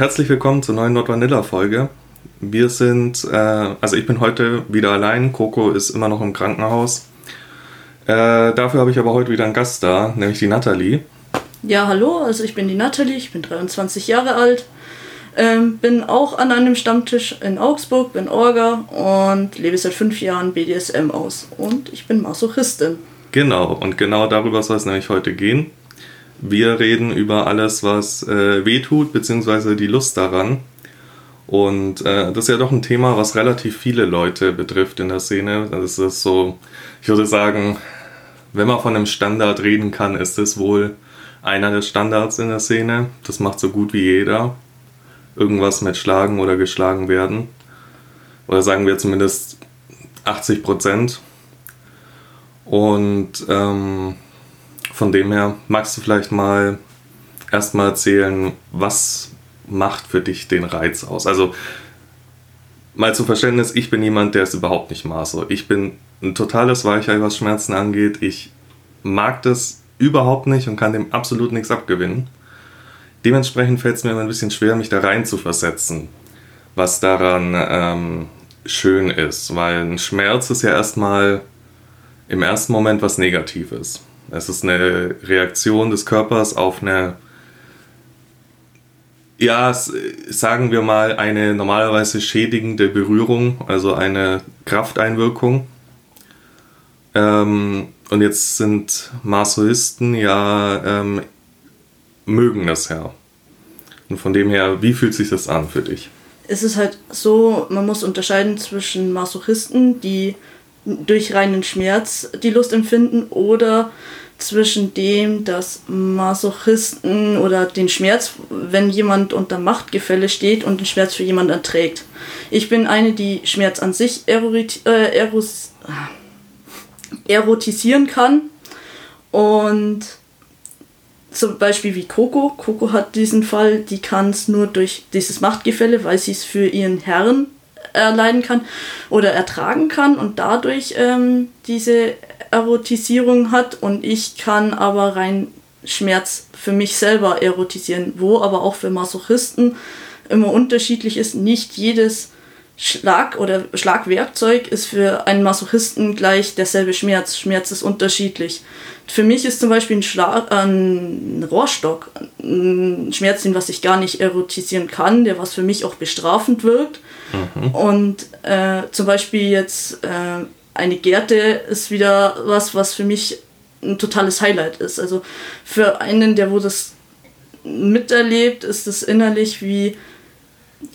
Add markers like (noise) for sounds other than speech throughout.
herzlich willkommen zur neuen Nordvanilla-Folge. Wir sind, äh, also ich bin heute wieder allein, Coco ist immer noch im Krankenhaus. Äh, dafür habe ich aber heute wieder einen Gast da, nämlich die Nathalie. Ja, hallo, also ich bin die Nathalie, ich bin 23 Jahre alt, ähm, bin auch an einem Stammtisch in Augsburg, bin Orga und lebe seit fünf Jahren BDSM aus. Und ich bin Masochistin. Genau, und genau darüber soll es nämlich heute gehen. Wir reden über alles, was äh, wehtut, beziehungsweise die Lust daran. Und äh, das ist ja doch ein Thema, was relativ viele Leute betrifft in der Szene. Das ist so, ich würde sagen, wenn man von einem Standard reden kann, ist es wohl einer der Standards in der Szene. Das macht so gut wie jeder. Irgendwas mit Schlagen oder geschlagen werden. Oder sagen wir zumindest 80 Prozent. Und ähm, von dem her magst du vielleicht mal erstmal erzählen, was macht für dich den Reiz aus? Also mal zum Verständnis, ich bin jemand, der es überhaupt nicht maße. Ich bin ein totales Weichei, was Schmerzen angeht. Ich mag das überhaupt nicht und kann dem absolut nichts abgewinnen. Dementsprechend fällt es mir immer ein bisschen schwer, mich da rein zu versetzen, was daran ähm, schön ist, weil ein Schmerz ist ja erstmal im ersten Moment was Negatives. Es ist eine Reaktion des Körpers auf eine, ja, sagen wir mal, eine normalerweise schädigende Berührung, also eine Krafteinwirkung. Ähm, und jetzt sind Masoisten ja, ähm, mögen das ja. Und von dem her, wie fühlt sich das an für dich? Es ist halt so, man muss unterscheiden zwischen Masochisten, die durch reinen Schmerz die Lust empfinden oder zwischen dem, dass Masochisten oder den Schmerz, wenn jemand unter Machtgefälle steht und den Schmerz für jemanden erträgt. Ich bin eine, die Schmerz an sich eroit, äh, eros, erotisieren kann und zum Beispiel wie Coco. Coco hat diesen Fall, die kann es nur durch dieses Machtgefälle, weil sie es für ihren Herrn erleiden kann oder ertragen kann und dadurch ähm, diese Erotisierung hat und ich kann aber rein Schmerz für mich selber erotisieren, wo aber auch für Masochisten immer unterschiedlich ist. Nicht jedes Schlag oder Schlagwerkzeug ist für einen Masochisten gleich derselbe Schmerz. Schmerz ist unterschiedlich. Für mich ist zum Beispiel ein, Schlag, ein Rohrstock ein Schmerz, den was ich gar nicht erotisieren kann, der was für mich auch bestrafend wirkt. Mhm. Und äh, zum Beispiel jetzt äh, eine Gerte ist wieder was, was für mich ein totales Highlight ist. Also für einen, der wo das miterlebt, ist es innerlich wie,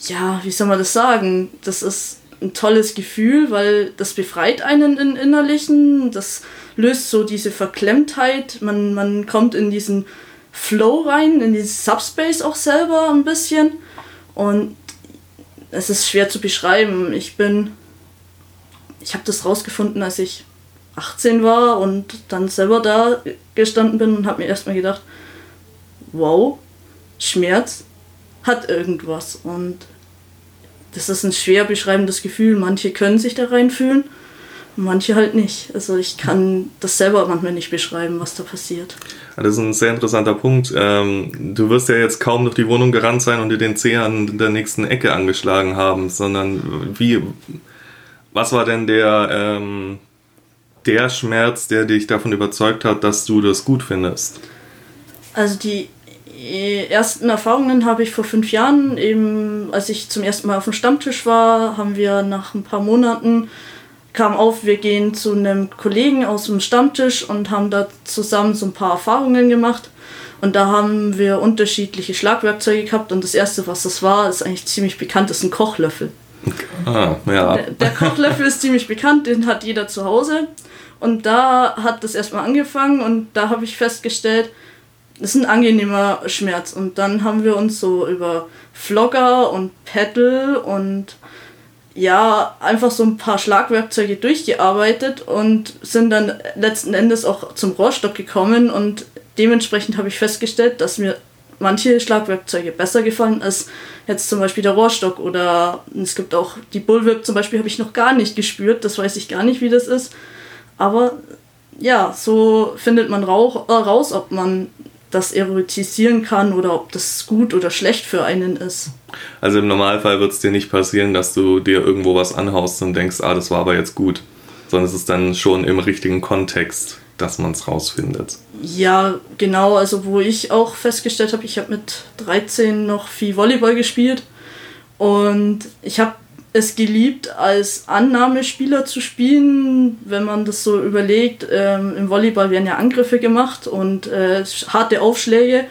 ja, wie soll man das sagen? Das ist ein tolles Gefühl, weil das befreit einen in Innerlichen, das löst so diese Verklemmtheit, man, man kommt in diesen Flow rein, in diesen Subspace auch selber ein bisschen und es ist schwer zu beschreiben. Ich bin ich habe das rausgefunden, als ich 18 war und dann selber da gestanden bin und habe mir erstmal gedacht, wow, Schmerz hat irgendwas und das ist ein schwer beschreibendes Gefühl. Manche können sich da reinfühlen, manche halt nicht. Also ich kann das selber manchmal nicht beschreiben, was da passiert. Das ist ein sehr interessanter Punkt. Ähm, du wirst ja jetzt kaum durch die Wohnung gerannt sein und dir den Zeh an der nächsten Ecke angeschlagen haben, sondern wie was war denn der, ähm, der Schmerz, der dich davon überzeugt hat, dass du das gut findest? Also die ersten Erfahrungen habe ich vor fünf Jahren, eben als ich zum ersten Mal auf dem Stammtisch war, haben wir nach ein paar Monaten kam auf, wir gehen zu einem Kollegen aus dem Stammtisch und haben da zusammen so ein paar Erfahrungen gemacht. Und da haben wir unterschiedliche Schlagwerkzeuge gehabt und das erste, was das war, ist eigentlich ziemlich bekannt, ist ein Kochlöffel. Ah, ja. Der, der Kochlöffel ist ziemlich bekannt, den hat jeder zu Hause. Und da hat das erstmal angefangen und da habe ich festgestellt, ist ein angenehmer Schmerz. Und dann haben wir uns so über Flogger und Pedal und ja, einfach so ein paar Schlagwerkzeuge durchgearbeitet und sind dann letzten Endes auch zum Rohrstock gekommen und dementsprechend habe ich festgestellt, dass mir manche Schlagwerkzeuge besser gefallen als jetzt zum Beispiel der Rohrstock oder es gibt auch die Bullwhip zum Beispiel habe ich noch gar nicht gespürt, das weiß ich gar nicht, wie das ist. Aber ja, so findet man äh, raus, ob man das erotisieren kann oder ob das gut oder schlecht für einen ist. Also im Normalfall wird es dir nicht passieren, dass du dir irgendwo was anhaust und denkst, ah, das war aber jetzt gut. Sondern es ist dann schon im richtigen Kontext, dass man es rausfindet. Ja, genau. Also wo ich auch festgestellt habe, ich habe mit 13 noch viel Volleyball gespielt und ich habe es geliebt, als Annahmespieler zu spielen, wenn man das so überlegt. Ähm, Im Volleyball werden ja Angriffe gemacht und äh, harte Aufschläge.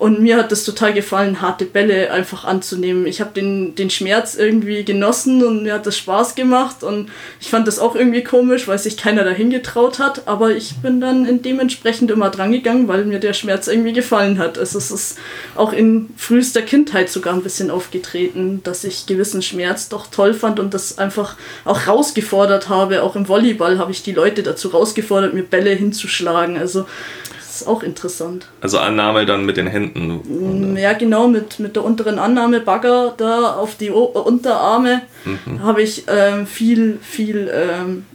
Und mir hat das total gefallen, harte Bälle einfach anzunehmen. Ich habe den, den Schmerz irgendwie genossen und mir hat das Spaß gemacht. Und ich fand das auch irgendwie komisch, weil sich keiner dahin getraut hat. Aber ich bin dann in dementsprechend immer drangegangen, weil mir der Schmerz irgendwie gefallen hat. Also es ist auch in frühester Kindheit sogar ein bisschen aufgetreten, dass ich gewissen Schmerz doch toll fand und das einfach auch rausgefordert habe. Auch im Volleyball habe ich die Leute dazu rausgefordert, mir Bälle hinzuschlagen. Also ist auch interessant. Also Annahme dann mit den Händen. Mm, ja, genau, mit, mit der unteren Annahme, Bagger da auf die o Unterarme mhm. habe ich ähm, viel, viel, ähm,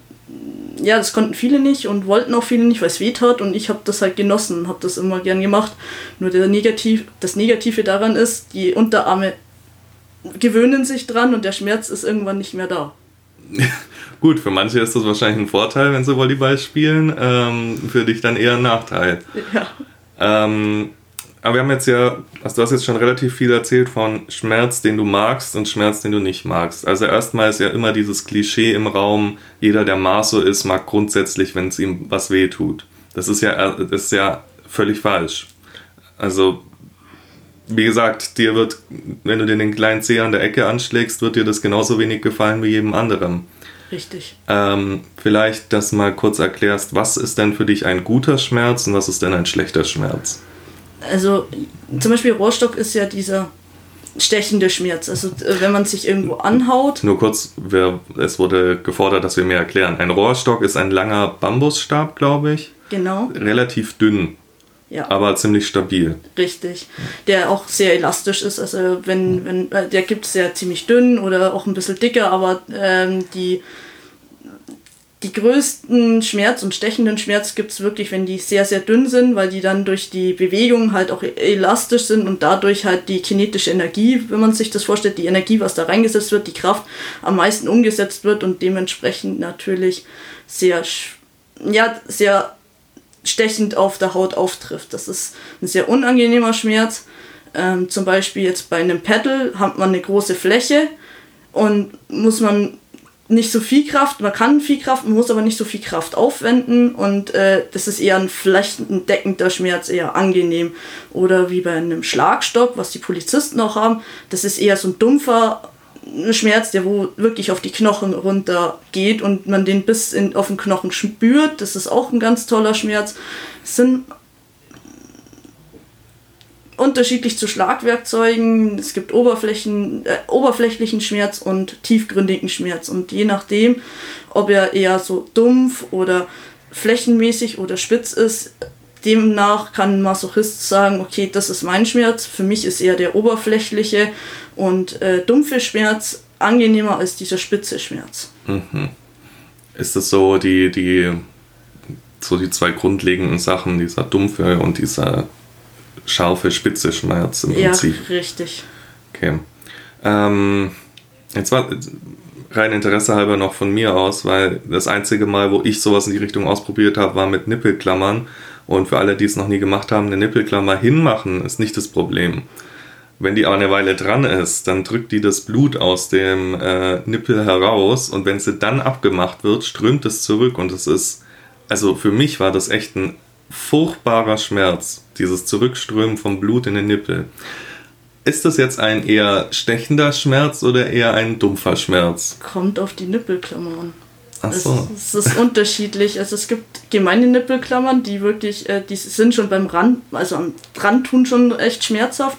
ja, das konnten viele nicht und wollten auch viele nicht, weil es weh tat und ich habe das halt genossen, habe das immer gern gemacht. Nur der Negativ, das Negative daran ist, die Unterarme gewöhnen sich dran und der Schmerz ist irgendwann nicht mehr da. (laughs) Gut, für manche ist das wahrscheinlich ein Vorteil, wenn sie Volleyball spielen. Ähm, für dich dann eher ein Nachteil. Ja. Ähm, aber wir haben jetzt ja, also du hast jetzt schon relativ viel erzählt von Schmerz, den du magst und Schmerz, den du nicht magst. Also erstmal ist ja immer dieses Klischee im Raum, jeder, der Maso ist, mag grundsätzlich, wenn es ihm was weh tut. Das ist ja, das ist ja völlig falsch. Also, wie gesagt, dir wird, wenn du dir den kleinen Zeh an der Ecke anschlägst, wird dir das genauso wenig gefallen wie jedem anderen. Richtig. Ähm, vielleicht, dass mal kurz erklärst, was ist denn für dich ein guter Schmerz und was ist denn ein schlechter Schmerz? Also zum Beispiel Rohrstock ist ja dieser stechende Schmerz. Also äh, wenn man sich irgendwo anhaut. Nur kurz, wir, es wurde gefordert, dass wir mehr erklären. Ein Rohrstock ist ein langer Bambusstab, glaube ich. Genau. Relativ dünn. Ja. Aber ziemlich stabil. Richtig. Der auch sehr elastisch ist. Also wenn, wenn, äh, der gibt es ja ziemlich dünn oder auch ein bisschen dicker, aber ähm, die, die größten Schmerz und stechenden Schmerz gibt es wirklich, wenn die sehr, sehr dünn sind, weil die dann durch die Bewegung halt auch elastisch sind und dadurch halt die kinetische Energie, wenn man sich das vorstellt, die Energie, was da reingesetzt wird, die Kraft am meisten umgesetzt wird und dementsprechend natürlich sehr, ja, sehr stechend auf der Haut auftrifft. Das ist ein sehr unangenehmer Schmerz. Ähm, zum Beispiel jetzt bei einem Pedal hat man eine große Fläche und muss man nicht so viel Kraft, man kann viel Kraft, man muss aber nicht so viel Kraft aufwenden und äh, das ist eher ein flächendeckender Schmerz, eher angenehm. Oder wie bei einem Schlagstock, was die Polizisten auch haben, das ist eher so ein dumpfer Schmerz, der wo wirklich auf die Knochen runter geht und man den bis in, auf den Knochen spürt. Das ist auch ein ganz toller Schmerz. Es sind unterschiedlich zu Schlagwerkzeugen. Es gibt Oberflächen, äh, oberflächlichen Schmerz und tiefgründigen Schmerz. Und je nachdem, ob er eher so dumpf oder flächenmäßig oder spitz ist, demnach kann ein Masochist sagen, okay, das ist mein Schmerz. Für mich ist eher der oberflächliche und äh, dumpfe Schmerz angenehmer als dieser spitze Schmerz. Mhm. Ist das so die, die, so die zwei grundlegenden Sachen, dieser dumpfe und dieser scharfe, spitze Schmerz im Prinzip? Ja, richtig. Okay. Ähm, jetzt war rein Interesse halber noch von mir aus, weil das einzige Mal, wo ich sowas in die Richtung ausprobiert habe, war mit Nippelklammern. Und für alle, die es noch nie gemacht haben, eine Nippelklammer hinmachen ist nicht das Problem. Wenn die aber eine Weile dran ist, dann drückt die das Blut aus dem äh, Nippel heraus und wenn sie dann abgemacht wird, strömt es zurück und es ist, also für mich war das echt ein furchtbarer Schmerz, dieses Zurückströmen vom Blut in den Nippel. Ist das jetzt ein eher stechender Schmerz oder eher ein dumpfer Schmerz? Kommt auf die Nippelklammer an. Ach so. Es, es ist unterschiedlich. Also es gibt gemeine Nippelklammern, die wirklich, äh, die sind schon beim Rand, also am Rand tun schon echt schmerzhaft.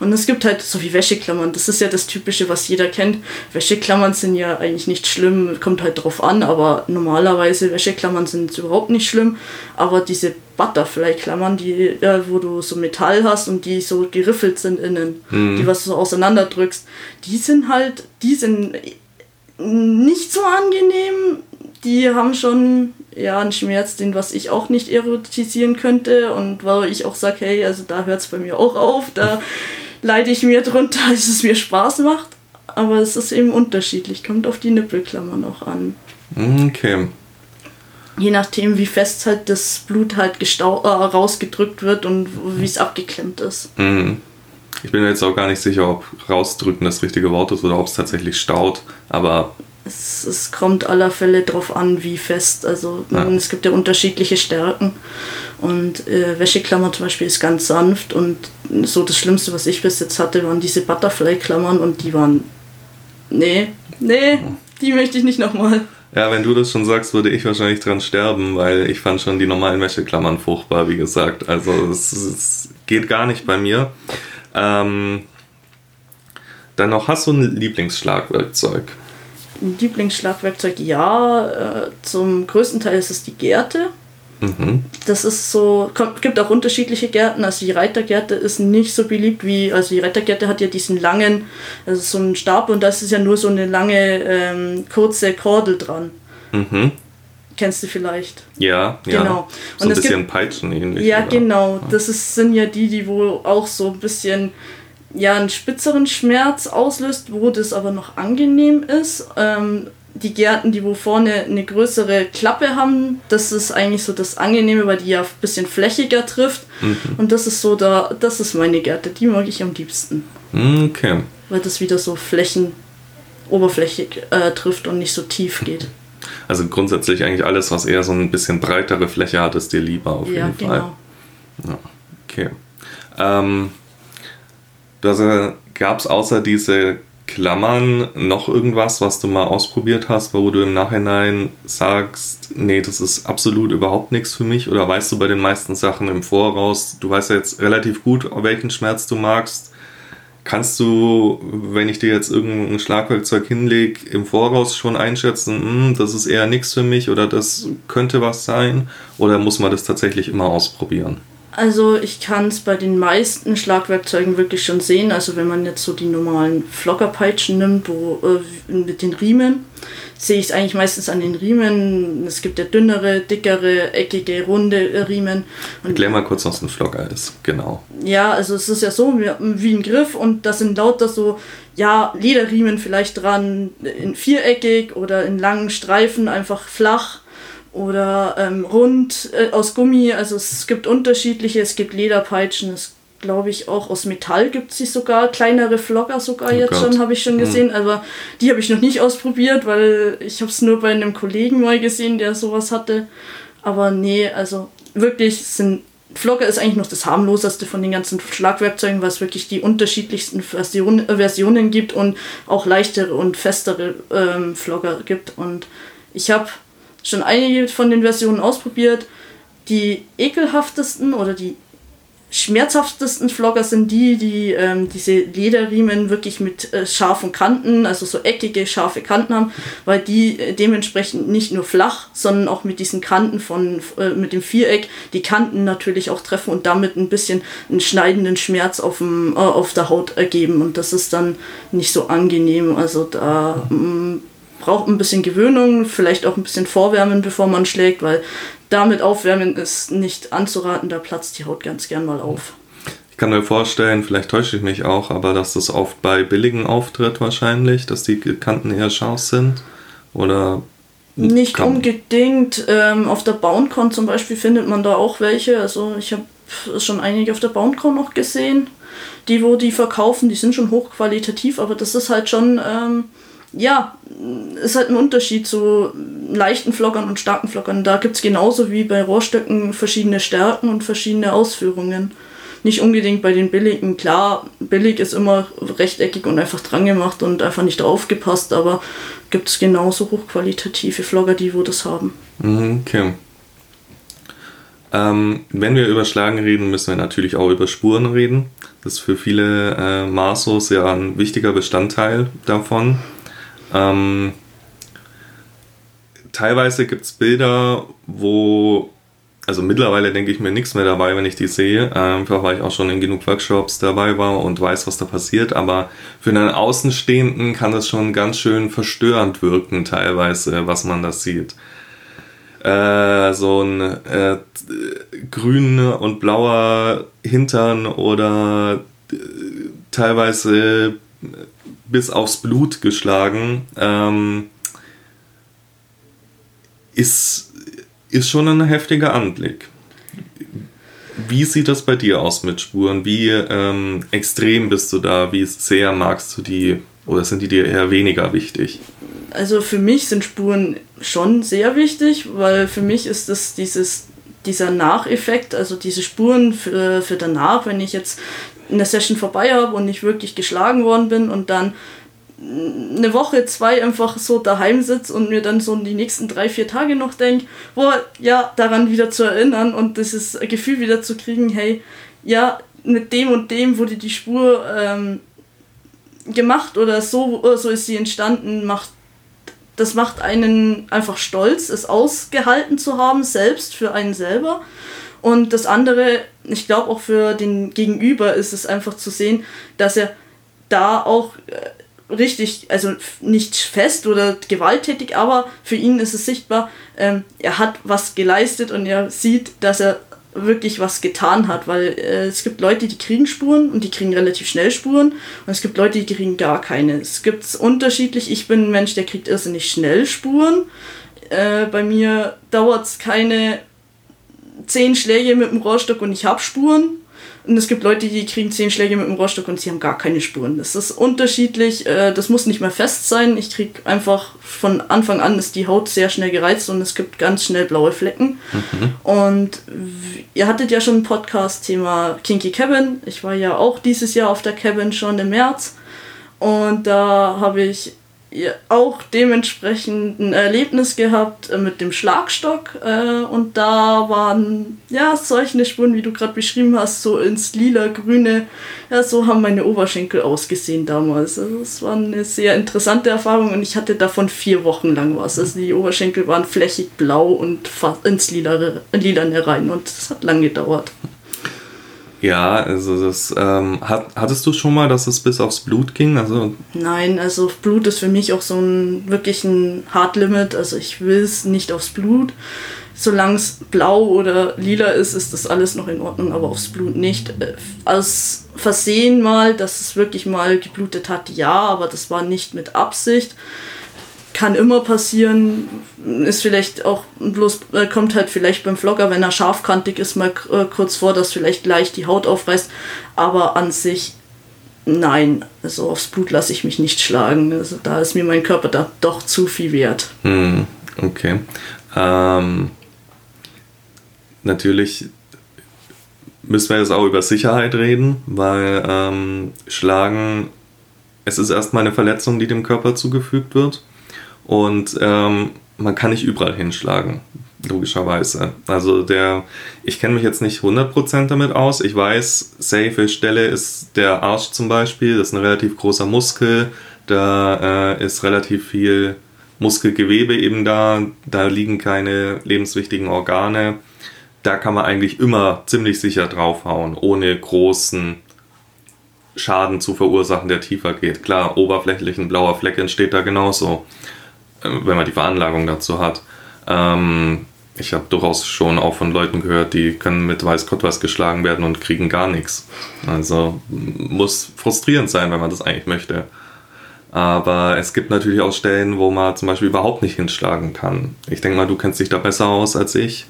Und es gibt halt so wie Wäscheklammern. Das ist ja das Typische, was jeder kennt. Wäscheklammern sind ja eigentlich nicht schlimm, kommt halt drauf an, aber normalerweise Wäscheklammern sind überhaupt nicht schlimm. Aber diese Butterfly-Klammern, die, äh, wo du so Metall hast und die so geriffelt sind innen, mhm. die was du so auseinanderdrückst, die sind halt, die sind nicht so angenehm. die haben schon ja einen Schmerz, den was ich auch nicht erotisieren könnte und weil ich auch sage, hey, also da hört es bei mir auch auf, da leide ich mir drunter, (laughs) dass es mir Spaß macht. Aber es ist eben unterschiedlich, kommt auf die Nippelklammern auch an. Okay. Je nachdem, wie fest halt das Blut halt gestau äh, rausgedrückt wird und wie es abgeklemmt ist. Mhm. Ich bin mir jetzt auch gar nicht sicher, ob rausdrücken das richtige Wort ist oder ob es tatsächlich staut, aber. Es, es kommt aller Fälle darauf an, wie fest. Also ja. es gibt ja unterschiedliche Stärken. Und äh, Wäscheklammer zum Beispiel ist ganz sanft und so das Schlimmste, was ich bis jetzt hatte, waren diese Butterfly-Klammern und die waren. Nee, nee, die möchte ich nicht nochmal. Ja, wenn du das schon sagst, würde ich wahrscheinlich dran sterben, weil ich fand schon die normalen Wäscheklammern furchtbar, wie gesagt. Also es, es geht gar nicht bei mir. Ähm, dann noch, hast du ein Lieblingsschlagwerkzeug? Ein Lieblingsschlagwerkzeug, ja. Äh, zum größten Teil ist es die Gerte. Mhm. Das ist so, kommt, gibt auch unterschiedliche Gärten. Also die Reitergärte ist nicht so beliebt wie, also die Reitergärte hat ja diesen langen, also so einen Stab und das ist ja nur so eine lange, ähm, kurze Kordel dran. Mhm. Kennst du vielleicht? Ja, ja. Genau. So ein bisschen Peitschen ähnlich. Ja, oder? genau. Das ist, sind ja die, die wo auch so ein bisschen ja, einen spitzeren Schmerz auslöst, wo das aber noch angenehm ist. Ähm, die Gärten, die wo vorne eine größere Klappe haben, das ist eigentlich so das Angenehme, weil die ja ein bisschen flächiger trifft. Mhm. Und das ist so da, das ist meine Gärte, die mag ich am liebsten. Okay. Weil das wieder so flächen oberflächig äh, trifft und nicht so tief geht. Also grundsätzlich eigentlich alles, was eher so ein bisschen breitere Fläche hat, ist dir lieber auf ja, jeden Fall. Genau. Ja, okay. Ähm, also gab es außer diese Klammern noch irgendwas, was du mal ausprobiert hast, wo du im Nachhinein sagst, nee, das ist absolut überhaupt nichts für mich? Oder weißt du bei den meisten Sachen im Voraus, du weißt ja jetzt relativ gut, welchen Schmerz du magst. Kannst du, wenn ich dir jetzt irgendein Schlagwerkzeug hinlege, im Voraus schon einschätzen, hm, das ist eher nichts für mich oder das könnte was sein? Oder muss man das tatsächlich immer ausprobieren? Also ich kann es bei den meisten Schlagwerkzeugen wirklich schon sehen. Also wenn man jetzt so die normalen Flockerpeitschen nimmt, wo, äh, mit den Riemen, sehe ich es eigentlich meistens an den Riemen. Es gibt ja dünnere, dickere, eckige, runde äh, Riemen. Und Erklär mal kurz, was ein Flocker ist, genau. Ja, also es ist ja so wie, wie ein Griff und da sind lauter so, ja, Lederriemen vielleicht dran, in viereckig oder in langen Streifen, einfach flach oder ähm, rund äh, aus Gummi. Also es gibt unterschiedliche, es gibt Lederpeitschen, es glaube ich auch aus Metall gibt es sogar, kleinere Flocker sogar oh jetzt Gott. schon, habe ich schon gesehen, mhm. aber die habe ich noch nicht ausprobiert, weil ich habe es nur bei einem Kollegen mal gesehen, der sowas hatte. Aber nee, also wirklich sind Flocker ist eigentlich noch das harmloseste von den ganzen Schlagwerkzeugen, weil es wirklich die unterschiedlichsten Version, Versionen gibt und auch leichtere und festere ähm, Flocker gibt. Und ich habe schon einige von den Versionen ausprobiert. Die ekelhaftesten oder die schmerzhaftesten Vlogger sind die, die ähm, diese Lederriemen wirklich mit äh, scharfen Kanten, also so eckige, scharfe Kanten haben, weil die äh, dementsprechend nicht nur flach, sondern auch mit diesen Kanten von, äh, mit dem Viereck, die Kanten natürlich auch treffen und damit ein bisschen einen schneidenden Schmerz auf, dem, äh, auf der Haut ergeben und das ist dann nicht so angenehm. Also da mh, braucht ein bisschen Gewöhnung, vielleicht auch ein bisschen Vorwärmen, bevor man schlägt, weil damit aufwärmen ist nicht anzuraten, da platzt die Haut ganz gern mal auf. Ich kann mir vorstellen, vielleicht täusche ich mich auch, aber dass das oft bei billigen auftritt wahrscheinlich, dass die Kanten eher scharf sind oder nicht unbedingt. Ähm, auf der Bauncon zum Beispiel findet man da auch welche. Also ich habe schon einige auf der Bauncon noch gesehen, die wo die verkaufen, die sind schon hochqualitativ, aber das ist halt schon ähm, ja, ist halt ein Unterschied zu leichten Flockern und starken Flockern. Da gibt es genauso wie bei Rohrstöcken verschiedene Stärken und verschiedene Ausführungen. Nicht unbedingt bei den billigen. Klar, billig ist immer rechteckig und einfach dran gemacht und einfach nicht aufgepasst, aber gibt es genauso hochqualitative Flogger, die wo das haben. Mhm, okay. Ähm, wenn wir über Schlagen reden, müssen wir natürlich auch über Spuren reden. Das ist für viele äh, Masos ja ein wichtiger Bestandteil davon. Ähm, teilweise gibt es Bilder, wo also mittlerweile denke ich mir nichts mehr dabei, wenn ich die sehe. Einfach weil ich auch schon in genug Workshops dabei war und weiß, was da passiert. Aber für einen Außenstehenden kann das schon ganz schön verstörend wirken, teilweise, was man da sieht. Äh, so ein äh, grüner und blauer Hintern oder äh, teilweise bis aufs Blut geschlagen, ähm, ist, ist schon ein heftiger Anblick. Wie sieht das bei dir aus mit Spuren? Wie ähm, extrem bist du da? Wie sehr magst du die? Oder sind die dir eher weniger wichtig? Also für mich sind Spuren schon sehr wichtig, weil für mich ist das dieses, dieser Nacheffekt, also diese Spuren für, für danach, wenn ich jetzt eine Session vorbei habe und nicht wirklich geschlagen worden bin und dann eine Woche, zwei einfach so daheim sitze und mir dann so die nächsten drei, vier Tage noch denke, boah, ja, daran wieder zu erinnern und dieses Gefühl wieder zu kriegen, hey, ja, mit dem und dem wurde die Spur ähm, gemacht oder so, so ist sie entstanden, macht das macht einen einfach stolz, es ausgehalten zu haben, selbst für einen selber. Und das andere, ich glaube auch für den Gegenüber ist es einfach zu sehen, dass er da auch äh, richtig, also nicht fest oder gewalttätig, aber für ihn ist es sichtbar, ähm, er hat was geleistet und er sieht, dass er wirklich was getan hat, weil äh, es gibt Leute, die kriegen Spuren und die kriegen relativ schnell Spuren und es gibt Leute, die kriegen gar keine. Es gibt unterschiedlich. Ich bin ein Mensch, der kriegt irrsinnig schnell Spuren. Äh, bei mir dauert es keine zehn Schläge mit dem Rohrstock und ich habe Spuren. Und es gibt Leute, die kriegen zehn Schläge mit dem Rohrstock und sie haben gar keine Spuren. Das ist unterschiedlich. Äh, das muss nicht mehr fest sein. Ich kriege einfach von Anfang an ist die Haut sehr schnell gereizt und es gibt ganz schnell blaue Flecken. Mhm. Und ihr hattet ja schon ein Podcast-Thema Kinky Cabin. Ich war ja auch dieses Jahr auf der Cabin schon im März. Und da habe ich auch dementsprechend ein Erlebnis gehabt äh, mit dem Schlagstock äh, und da waren ja solche Spuren, wie du gerade beschrieben hast, so ins lila-grüne. Ja, so haben meine Oberschenkel ausgesehen damals. Also es war eine sehr interessante Erfahrung und ich hatte davon vier Wochen lang was. Also die Oberschenkel waren flächig blau und ins Lila, Lilane rein und es hat lang gedauert. Ja, also das ähm, hat, hattest du schon mal, dass es bis aufs Blut ging? Also Nein, also Blut ist für mich auch so ein wirklich ein Hardlimit. Also ich will es nicht aufs Blut. Solange es blau oder lila ist, ist das alles noch in Ordnung, aber aufs Blut nicht. Äh, als Versehen mal, dass es wirklich mal geblutet hat, ja, aber das war nicht mit Absicht kann immer passieren, ist vielleicht auch bloß, äh, kommt halt vielleicht beim Vlogger, wenn er scharfkantig ist, mal äh, kurz vor, dass vielleicht leicht die Haut aufreißt, aber an sich nein, also aufs Blut lasse ich mich nicht schlagen, also da ist mir mein Körper da doch zu viel wert. Hm, okay. Ähm, natürlich müssen wir jetzt auch über Sicherheit reden, weil ähm, Schlagen, es ist erstmal eine Verletzung, die dem Körper zugefügt wird. Und ähm, man kann nicht überall hinschlagen, logischerweise. Also der, ich kenne mich jetzt nicht 100% damit aus. Ich weiß, safe Stelle ist der Arsch zum Beispiel. Das ist ein relativ großer Muskel. Da äh, ist relativ viel Muskelgewebe eben da. Da liegen keine lebenswichtigen Organe. Da kann man eigentlich immer ziemlich sicher draufhauen, ohne großen Schaden zu verursachen, der tiefer geht. Klar, oberflächlich ein blauer Fleck entsteht da genauso. Äh, wenn man die Veranlagung dazu hat. Ähm, ich habe durchaus schon auch von Leuten gehört, die können mit weiß Gott was geschlagen werden und kriegen gar nichts. Also muss frustrierend sein, wenn man das eigentlich möchte. Aber es gibt natürlich auch Stellen, wo man zum Beispiel überhaupt nicht hinschlagen kann. Ich denke mal, du kennst dich da besser aus als ich.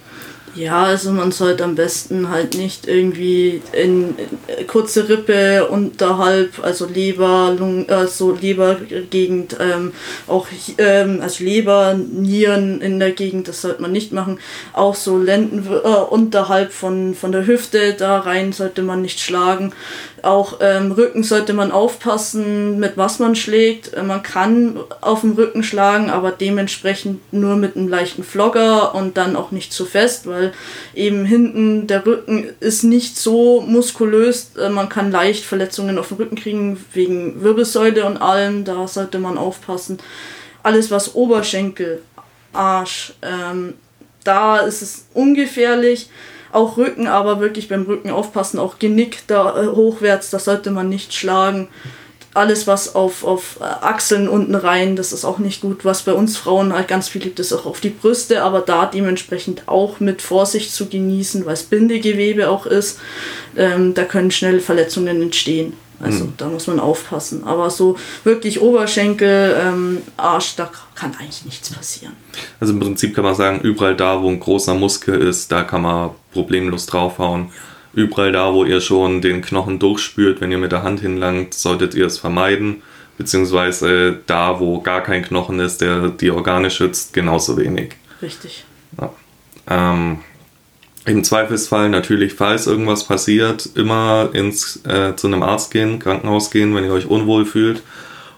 Ja, also man sollte am besten halt nicht irgendwie in, in kurze Rippe unterhalb, also Leber, Lung, also Lebergegend, ähm, auch ähm, also Leber, Nieren in der Gegend, das sollte man nicht machen. Auch so Lenden äh, unterhalb von, von der Hüfte, da rein sollte man nicht schlagen. Auch ähm, Rücken sollte man aufpassen, mit was man schlägt. Äh, man kann auf dem Rücken schlagen, aber dementsprechend nur mit einem leichten Flogger und dann auch nicht zu fest, weil eben hinten der Rücken ist nicht so muskulös. Äh, man kann leicht Verletzungen auf dem Rücken kriegen, wegen Wirbelsäule und allem. Da sollte man aufpassen. Alles, was Oberschenkel, Arsch, ähm, da ist es ungefährlich. Auch Rücken, aber wirklich beim Rücken aufpassen, auch Genick da äh, hochwärts, das sollte man nicht schlagen alles, was auf, auf äh, Achseln unten rein, das ist auch nicht gut. Was bei uns Frauen halt ganz viel liegt, ist auch auf die Brüste, aber da dementsprechend auch mit Vorsicht zu genießen, weil es Bindegewebe auch ist. Ähm, da können schnell Verletzungen entstehen. Also mhm. da muss man aufpassen. Aber so wirklich Oberschenkel, ähm, Arsch, da kann eigentlich nichts passieren. Also im Prinzip kann man sagen, überall da, wo ein großer Muskel ist, da kann man problemlos draufhauen überall da, wo ihr schon den Knochen durchspürt, wenn ihr mit der Hand hinlangt, solltet ihr es vermeiden. Beziehungsweise da, wo gar kein Knochen ist, der die Organe schützt, genauso wenig. Richtig. Ja. Ähm, Im Zweifelsfall natürlich, falls irgendwas passiert, immer ins, äh, zu einem Arzt gehen, Krankenhaus gehen, wenn ihr euch unwohl fühlt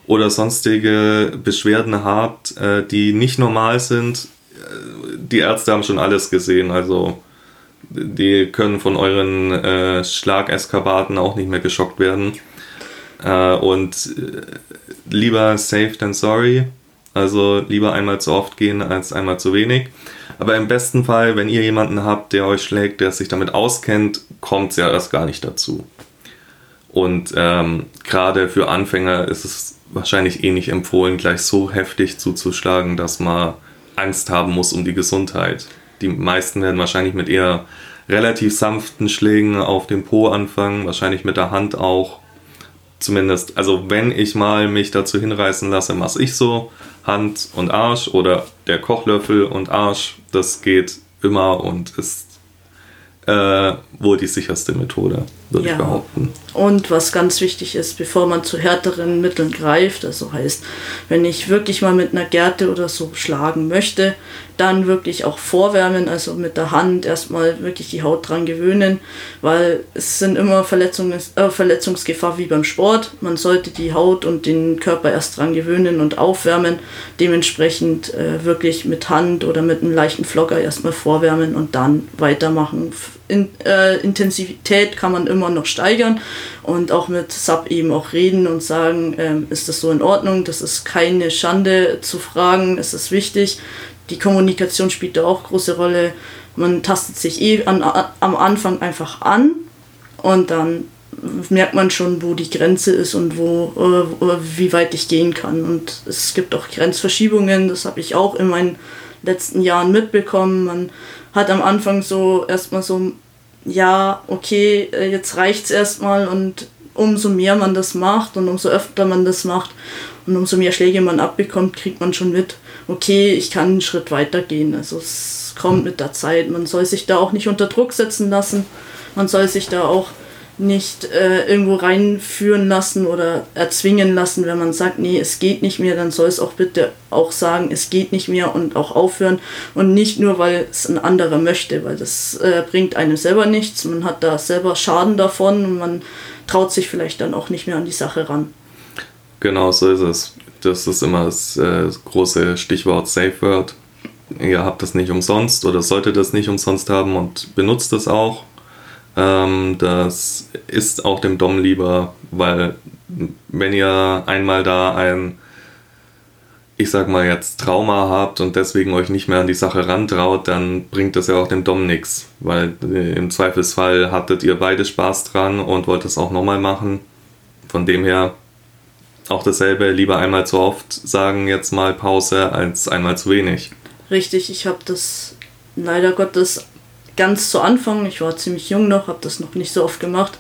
oder sonstige Beschwerden habt, äh, die nicht normal sind. Äh, die Ärzte haben schon alles gesehen, also die können von euren äh, Schlageskapaden auch nicht mehr geschockt werden. Äh, und äh, lieber safe than sorry. Also lieber einmal zu oft gehen als einmal zu wenig. Aber im besten Fall, wenn ihr jemanden habt, der euch schlägt, der sich damit auskennt, kommt es ja erst gar nicht dazu. Und ähm, gerade für Anfänger ist es wahrscheinlich eh nicht empfohlen, gleich so heftig zuzuschlagen, dass man Angst haben muss um die Gesundheit. Die meisten werden wahrscheinlich mit eher relativ sanften Schlägen auf dem Po anfangen, wahrscheinlich mit der Hand auch. Zumindest, also wenn ich mal mich dazu hinreißen lasse, mache ich so. Hand und Arsch oder der Kochlöffel und Arsch, das geht immer und ist äh, wohl die sicherste Methode, würde ja. ich behaupten. Und was ganz wichtig ist, bevor man zu härteren Mitteln greift, also heißt, wenn ich wirklich mal mit einer Gerte oder so schlagen möchte, dann wirklich auch vorwärmen, also mit der Hand erstmal wirklich die Haut dran gewöhnen, weil es sind immer Verletzungen, äh, Verletzungsgefahr wie beim Sport. Man sollte die Haut und den Körper erst dran gewöhnen und aufwärmen. Dementsprechend äh, wirklich mit Hand oder mit einem leichten Flocker erstmal vorwärmen und dann weitermachen. In, äh, Intensivität kann man immer noch steigern und auch mit Sub eben auch reden und sagen, ähm, ist das so in Ordnung? Das ist keine Schande zu fragen, es ist wichtig die Kommunikation spielt da auch große Rolle. Man tastet sich eh an, am Anfang einfach an und dann merkt man schon, wo die Grenze ist und wo, äh, wie weit ich gehen kann. Und es gibt auch Grenzverschiebungen, das habe ich auch in meinen letzten Jahren mitbekommen. Man hat am Anfang so erstmal so, ja, okay, äh, jetzt reicht es erstmal und umso mehr man das macht und umso öfter man das macht und umso mehr Schläge man abbekommt, kriegt man schon mit, okay, ich kann einen Schritt weiter gehen. Also es kommt mit der Zeit. Man soll sich da auch nicht unter Druck setzen lassen. Man soll sich da auch nicht äh, irgendwo reinführen lassen oder erzwingen lassen, wenn man sagt, nee, es geht nicht mehr, dann soll es auch bitte auch sagen, es geht nicht mehr und auch aufhören und nicht nur, weil es ein anderer möchte, weil das äh, bringt einem selber nichts, man hat da selber Schaden davon und man traut sich vielleicht dann auch nicht mehr an die Sache ran. Genau so ist es. Das ist immer das äh, große Stichwort Safe Word. Ihr habt das nicht umsonst oder solltet das nicht umsonst haben und benutzt es auch. Ähm, das ist auch dem Dom lieber, weil wenn ihr einmal da ein, ich sag mal jetzt Trauma habt und deswegen euch nicht mehr an die Sache rantraut, dann bringt das ja auch dem Dom nichts, weil äh, im Zweifelsfall hattet ihr beide Spaß dran und wollt es auch nochmal machen. Von dem her auch dasselbe, lieber einmal zu oft sagen, jetzt mal Pause, als einmal zu wenig. Richtig, ich habe das leider Gottes ganz zu Anfang, ich war ziemlich jung noch, habe das noch nicht so oft gemacht.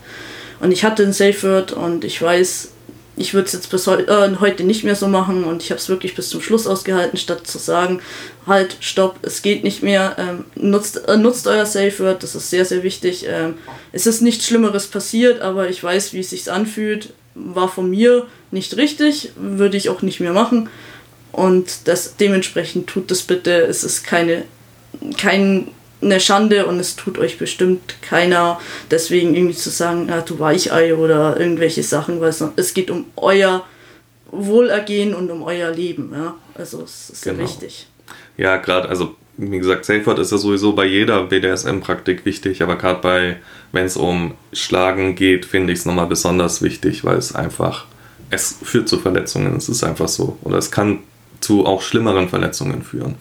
Und ich hatte ein Safe Word und ich weiß, ich würde es jetzt bis heu äh, heute nicht mehr so machen und ich habe es wirklich bis zum Schluss ausgehalten, statt zu sagen, halt, stopp, es geht nicht mehr, ähm, nutzt, äh, nutzt euer Safe Word, das ist sehr, sehr wichtig. Ähm, es ist nichts Schlimmeres passiert, aber ich weiß, wie es sich anfühlt war von mir nicht richtig, würde ich auch nicht mehr machen. Und das dementsprechend tut das bitte. Es ist keine, keine Schande und es tut euch bestimmt keiner deswegen irgendwie zu sagen, ja, du Weichei oder irgendwelche Sachen, weil es, geht um euer Wohlergehen und um euer Leben. Ja? Also es ist genau. sehr wichtig. Ja, gerade, also wie gesagt, Safe Word ist ja sowieso bei jeder BDSM-Praktik wichtig, aber gerade bei, wenn es um Schlagen geht, finde ich es nochmal besonders wichtig, weil es einfach, es führt zu Verletzungen, es ist einfach so. Oder es kann zu auch schlimmeren Verletzungen führen.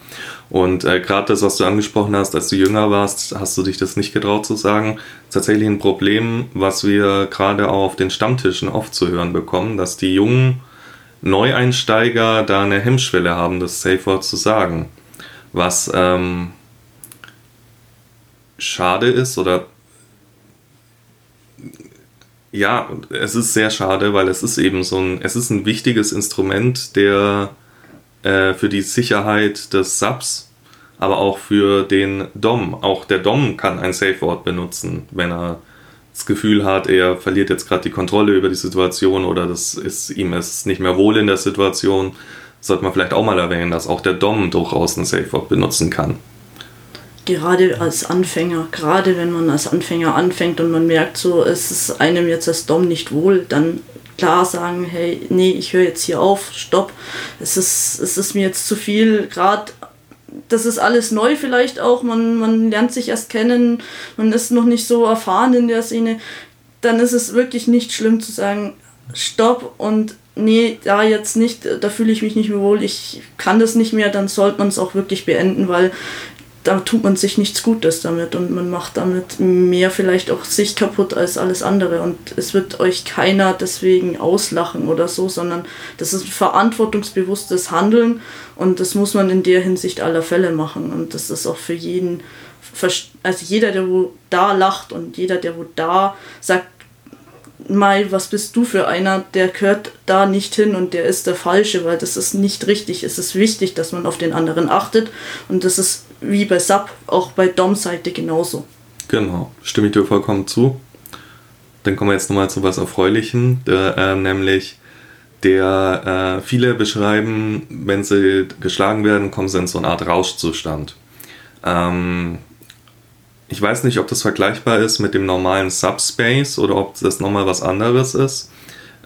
Und äh, gerade das, was du angesprochen hast, als du jünger warst, hast du dich das nicht getraut zu sagen. Tatsächlich ein Problem, was wir gerade auch auf den Stammtischen oft zu hören bekommen, dass die jungen Neueinsteiger da eine Hemmschwelle haben, das Safe Word zu sagen. Was ähm, schade ist oder ja, es ist sehr schade, weil es ist eben so ein, es ist ein wichtiges Instrument der äh, für die Sicherheit des Subs, aber auch für den DOM. Auch der DOM kann ein Safe Word benutzen, wenn er das Gefühl hat, er verliert jetzt gerade die Kontrolle über die Situation oder das ist ihm ist nicht mehr wohl in der Situation, sollte man vielleicht auch mal erwähnen, dass auch der DOM durchaus ein Safe Word benutzen kann. Gerade als Anfänger, gerade wenn man als Anfänger anfängt und man merkt so, es ist einem jetzt als DOM nicht wohl, dann klar sagen, hey, nee, ich höre jetzt hier auf, stopp, es ist, es ist mir jetzt zu viel, gerade das ist alles neu vielleicht auch, man, man lernt sich erst kennen, man ist noch nicht so erfahren in der Szene, dann ist es wirklich nicht schlimm zu sagen, stopp und nee, da jetzt nicht, da fühle ich mich nicht mehr wohl, ich kann das nicht mehr, dann sollte man es auch wirklich beenden, weil da tut man sich nichts Gutes damit und man macht damit mehr vielleicht auch sich kaputt als alles andere. Und es wird euch keiner deswegen auslachen oder so, sondern das ist verantwortungsbewusstes Handeln und das muss man in der Hinsicht aller Fälle machen. Und das ist auch für jeden, also jeder, der wo da lacht und jeder, der wo da sagt, Mai, was bist du für einer, der gehört da nicht hin und der ist der Falsche, weil das ist nicht richtig. Es ist wichtig, dass man auf den anderen achtet und das ist wie bei Sub auch bei Dom-Seite genauso. Genau, stimme ich dir vollkommen zu. Dann kommen wir jetzt nochmal zu was Erfreulichen, der, äh, nämlich der äh, viele beschreiben, wenn sie geschlagen werden, kommen sie in so eine Art Rauschzustand. Ähm, ich weiß nicht, ob das vergleichbar ist mit dem normalen Subspace oder ob das nochmal was anderes ist.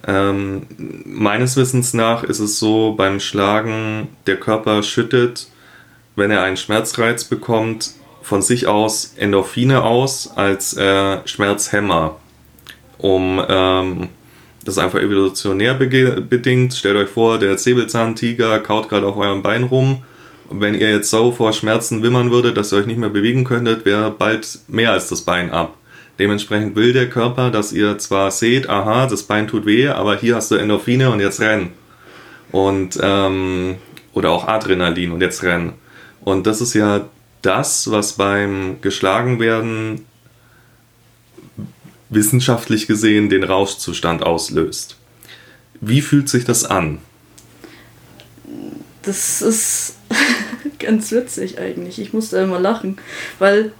Ähm, meines Wissens nach ist es so, beim Schlagen, der Körper schüttet wenn er einen Schmerzreiz bekommt, von sich aus Endorphine aus als äh, Schmerzhemmer, um ähm, das ist einfach evolutionär bedingt. Stellt euch vor, der Säbelzahntiger kaut gerade auf eurem Bein rum. Wenn ihr jetzt so vor Schmerzen wimmern würdet, dass ihr euch nicht mehr bewegen könntet, wäre bald mehr als das Bein ab. Dementsprechend will der Körper, dass ihr zwar seht, aha, das Bein tut weh, aber hier hast du Endorphine und jetzt renn. Und, ähm, oder auch Adrenalin und jetzt renn. Und das ist ja das, was beim Geschlagenwerden wissenschaftlich gesehen den Rauschzustand auslöst. Wie fühlt sich das an? Das ist (laughs) ganz witzig eigentlich. Ich musste immer lachen, weil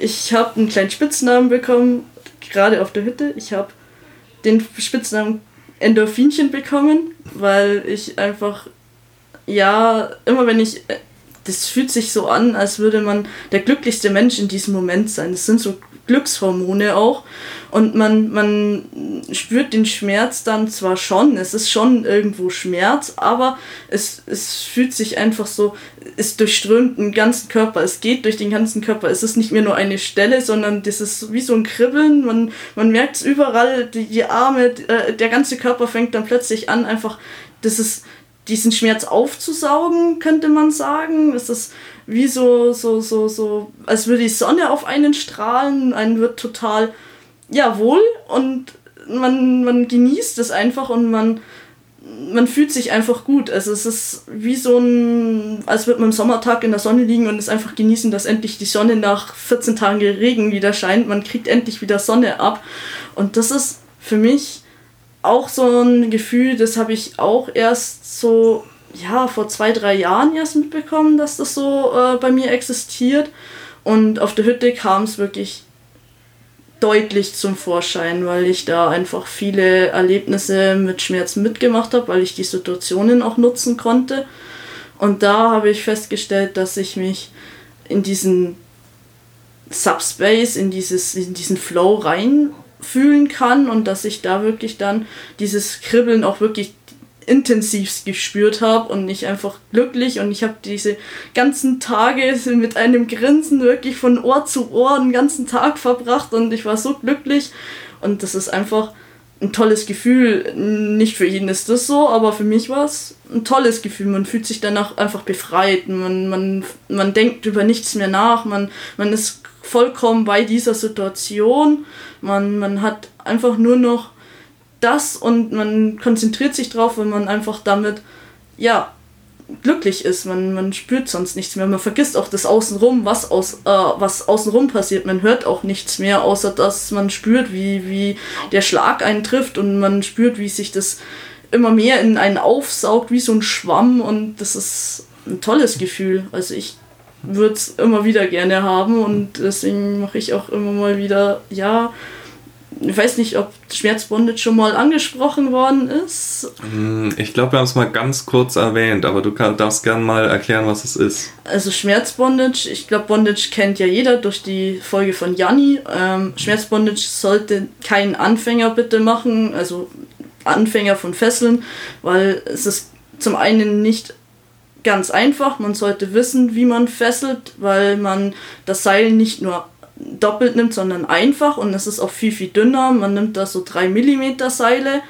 ich habe einen kleinen Spitznamen bekommen, gerade auf der Hütte. Ich habe den Spitznamen Endorphinchen bekommen, weil ich einfach, ja, immer wenn ich das fühlt sich so an, als würde man der glücklichste Mensch in diesem Moment sein. Das sind so Glückshormone auch. Und man, man spürt den Schmerz dann zwar schon, es ist schon irgendwo Schmerz, aber es, es fühlt sich einfach so, es durchströmt den ganzen Körper, es geht durch den ganzen Körper. Es ist nicht mehr nur eine Stelle, sondern das ist wie so ein Kribbeln. Man, man merkt es überall, die, die Arme, äh, der ganze Körper fängt dann plötzlich an, einfach, das ist diesen Schmerz aufzusaugen, könnte man sagen. Es ist wie so, so, so, so, als würde die Sonne auf einen strahlen, einen wird total, ja, wohl und man, man genießt es einfach und man, man fühlt sich einfach gut. Also es ist wie so ein, als würde man am Sommertag in der Sonne liegen und es einfach genießen, dass endlich die Sonne nach 14 Tagen Regen wieder scheint. Man kriegt endlich wieder Sonne ab. Und das ist für mich auch so ein Gefühl, das habe ich auch erst so, ja, vor zwei, drei Jahren erst mitbekommen, dass das so äh, bei mir existiert. Und auf der Hütte kam es wirklich deutlich zum Vorschein, weil ich da einfach viele Erlebnisse mit Schmerzen mitgemacht habe, weil ich die Situationen auch nutzen konnte. Und da habe ich festgestellt, dass ich mich in diesen Subspace, in, dieses, in diesen Flow rein fühlen kann und dass ich da wirklich dann dieses Kribbeln auch wirklich intensiv gespürt habe und nicht einfach glücklich und ich habe diese ganzen Tage mit einem Grinsen wirklich von Ohr zu Ohr den ganzen Tag verbracht und ich war so glücklich und das ist einfach ein tolles Gefühl. Nicht für jeden ist das so, aber für mich war es ein tolles Gefühl. Man fühlt sich danach einfach befreit. Man, man, man denkt über nichts mehr nach. Man, man ist vollkommen bei dieser Situation. Man, man hat einfach nur noch das und man konzentriert sich drauf, wenn man einfach damit, ja, glücklich ist. Man, man spürt sonst nichts mehr. Man vergisst auch das Außenrum, was, aus, äh, was außenrum passiert. Man hört auch nichts mehr, außer dass man spürt, wie, wie der Schlag eintrifft und man spürt, wie sich das immer mehr in einen aufsaugt, wie so ein Schwamm. Und das ist ein tolles Gefühl. Also ich würde es immer wieder gerne haben und deswegen mache ich auch immer mal wieder, ja, ich weiß nicht, ob Schmerzbondage schon mal angesprochen worden ist. Hm, ich glaube, wir haben es mal ganz kurz erwähnt, aber du kann, darfst gerne mal erklären, was es ist. Also Schmerzbondage, ich glaube, Bondage kennt ja jeder durch die Folge von Janni. Ähm, Schmerzbondage sollte kein Anfänger bitte machen, also Anfänger von Fesseln, weil es ist zum einen nicht ganz einfach. Man sollte wissen, wie man fesselt, weil man das Seil nicht nur doppelt nimmt, sondern einfach und es ist auch viel, viel dünner. Man nimmt da so 3 mm Seile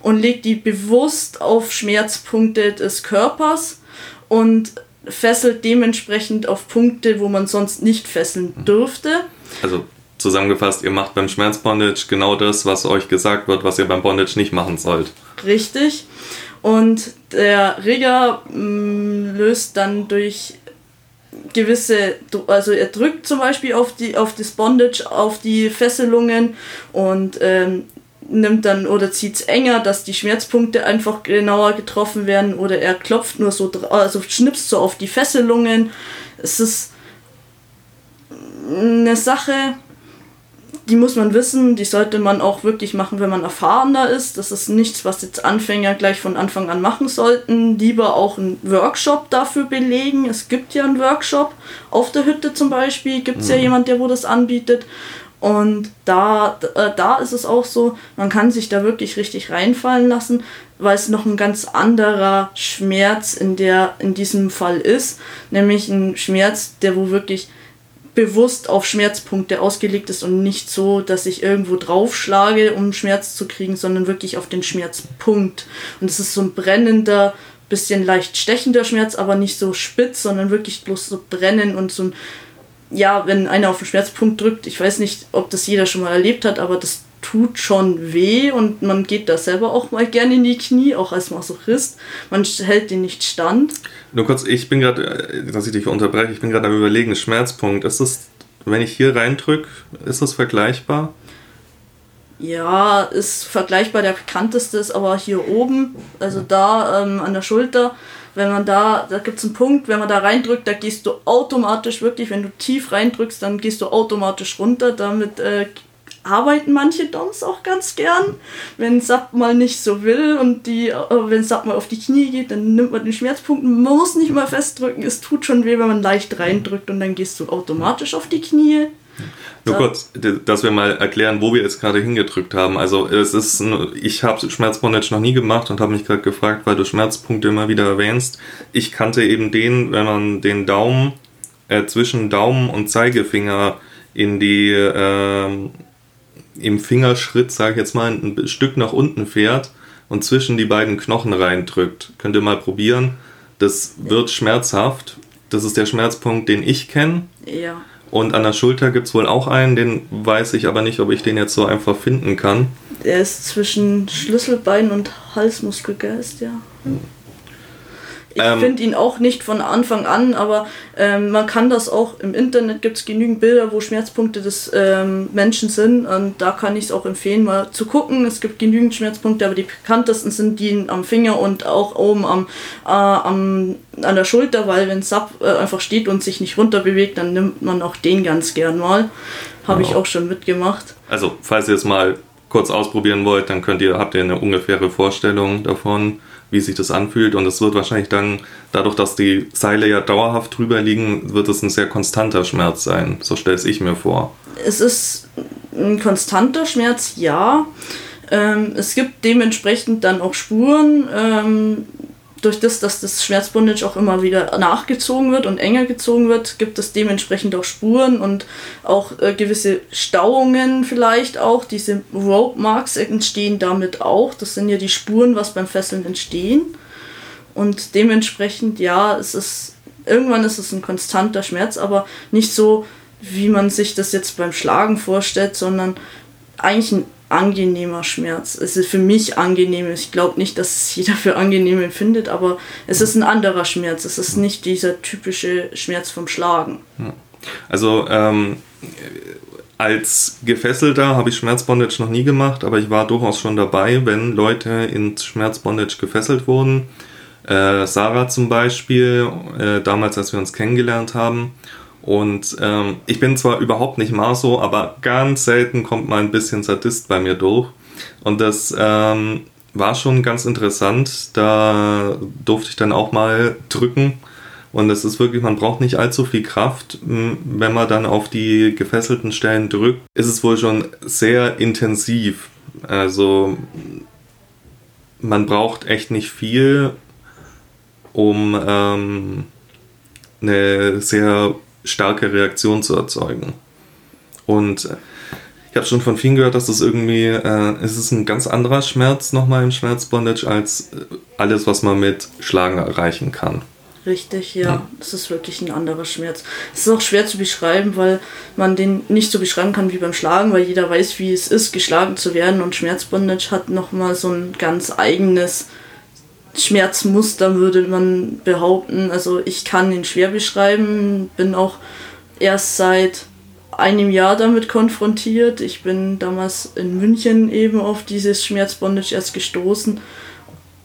und legt die bewusst auf Schmerzpunkte des Körpers und fesselt dementsprechend auf Punkte, wo man sonst nicht fesseln dürfte. Also zusammengefasst, ihr macht beim Schmerzbondage genau das, was euch gesagt wird, was ihr beim Bondage nicht machen sollt. Richtig. Und der Rigger mh, mm, löst dann durch gewisse, also er drückt zum Beispiel auf, die, auf das Bondage, auf die Fesselungen und ähm, nimmt dann oder zieht es enger, dass die Schmerzpunkte einfach genauer getroffen werden oder er klopft nur so, also schnipst so auf die Fesselungen. Es ist eine Sache, die muss man wissen, die sollte man auch wirklich machen, wenn man erfahrener ist. Das ist nichts, was jetzt Anfänger gleich von Anfang an machen sollten. Lieber auch einen Workshop dafür belegen. Es gibt ja einen Workshop auf der Hütte zum Beispiel, gibt es mhm. ja jemand, der wo das anbietet. Und da, äh, da ist es auch so, man kann sich da wirklich richtig reinfallen lassen, weil es noch ein ganz anderer Schmerz in, der, in diesem Fall ist. Nämlich ein Schmerz, der wo wirklich bewusst auf Schmerzpunkte ausgelegt ist und nicht so, dass ich irgendwo draufschlage, um Schmerz zu kriegen, sondern wirklich auf den Schmerzpunkt. Und es ist so ein brennender, bisschen leicht stechender Schmerz, aber nicht so spitz, sondern wirklich bloß so brennen und so ein, ja, wenn einer auf den Schmerzpunkt drückt, ich weiß nicht, ob das jeder schon mal erlebt hat, aber das tut schon weh und man geht da selber auch mal gerne in die Knie, auch als Masochist. Man hält den nicht stand. Nur kurz, ich bin gerade, äh, dass ich dich unterbreche, ich bin gerade am überlegen, Schmerzpunkt, ist das, wenn ich hier reindrücke, ist das vergleichbar? Ja, ist vergleichbar, der bekannteste ist aber hier oben, also da ähm, an der Schulter. Wenn man da, da gibt es einen Punkt, wenn man da reindrückt, da gehst du automatisch wirklich, wenn du tief reindrückst, dann gehst du automatisch runter. Damit äh, arbeiten manche Doms auch ganz gern. Wenn Sap mal nicht so will und die, äh, wenn Sap mal auf die Knie geht, dann nimmt man den Schmerzpunkt. Man muss nicht mal festdrücken. Es tut schon weh, wenn man leicht reindrückt und dann gehst du automatisch auf die Knie. Nur kurz, dass wir mal erklären, wo wir jetzt gerade hingedrückt haben. Also es ist, ich habe Schmerzbondage noch nie gemacht und habe mich gerade gefragt, weil du Schmerzpunkte immer wieder erwähnst. Ich kannte eben den, wenn man den Daumen äh, zwischen Daumen und Zeigefinger in die äh, im Fingerschritt, sage ich jetzt mal, ein Stück nach unten fährt und zwischen die beiden Knochen reindrückt. Könnt ihr mal probieren. Das wird schmerzhaft. Das ist der Schmerzpunkt, den ich kenne. Ja. Und an der Schulter gibt es wohl auch einen, den weiß ich aber nicht, ob ich den jetzt so einfach finden kann. Der ist zwischen Schlüsselbein und Halsmuskelgeist, ja. Hm. Ich ähm, finde ihn auch nicht von Anfang an, aber ähm, man kann das auch im Internet gibt es genügend Bilder, wo Schmerzpunkte des ähm, Menschen sind und da kann ich es auch empfehlen, mal zu gucken. Es gibt genügend Schmerzpunkte, aber die bekanntesten sind die am Finger und auch oben am, äh, am an der Schulter, weil wenn Sub äh, einfach steht und sich nicht runter bewegt, dann nimmt man auch den ganz gern mal. Habe ich auch schon mitgemacht. Also, falls ihr es mal kurz ausprobieren wollt, dann könnt ihr, habt ihr eine ungefähre Vorstellung davon wie sich das anfühlt. Und es wird wahrscheinlich dann, dadurch, dass die Seile ja dauerhaft drüber liegen, wird es ein sehr konstanter Schmerz sein. So stelle ich mir vor. Es ist ein konstanter Schmerz, ja. Ähm, es gibt dementsprechend dann auch Spuren. Ähm, durch das, dass das Schmerzbondage auch immer wieder nachgezogen wird und enger gezogen wird, gibt es dementsprechend auch Spuren und auch äh, gewisse Stauungen vielleicht auch. Diese Rope Marks entstehen damit auch. Das sind ja die Spuren, was beim Fesseln entstehen. Und dementsprechend, ja, es ist, irgendwann ist es ein konstanter Schmerz, aber nicht so, wie man sich das jetzt beim Schlagen vorstellt, sondern eigentlich ein angenehmer Schmerz. Es ist für mich angenehm. Ich glaube nicht, dass es jeder für angenehm empfindet, aber es ist ein anderer Schmerz. Es ist nicht dieser typische Schmerz vom Schlagen. Also ähm, als Gefesselter habe ich Schmerzbondage noch nie gemacht, aber ich war durchaus schon dabei, wenn Leute ins Schmerzbondage gefesselt wurden. Äh, Sarah zum Beispiel, äh, damals als wir uns kennengelernt haben, und ähm, ich bin zwar überhaupt nicht Maso, aber ganz selten kommt mal ein bisschen Sadist bei mir durch. Und das ähm, war schon ganz interessant. Da durfte ich dann auch mal drücken. Und es ist wirklich, man braucht nicht allzu viel Kraft, wenn man dann auf die gefesselten Stellen drückt. Ist es wohl schon sehr intensiv. Also man braucht echt nicht viel, um ähm, eine sehr starke Reaktion zu erzeugen. Und ich habe schon von vielen gehört, dass es irgendwie, äh, es ist ein ganz anderer Schmerz nochmal im Schmerzbondage als äh, alles, was man mit Schlagen erreichen kann. Richtig, ja. Es ist wirklich ein anderer Schmerz. Es ist auch schwer zu beschreiben, weil man den nicht so beschreiben kann wie beim Schlagen, weil jeder weiß, wie es ist, geschlagen zu werden. Und Schmerzbondage hat nochmal so ein ganz eigenes Schmerzmuster, würde man behaupten. Also ich kann ihn schwer beschreiben, bin auch erst seit einem Jahr damit konfrontiert. Ich bin damals in München eben auf dieses Schmerzbondage erst gestoßen.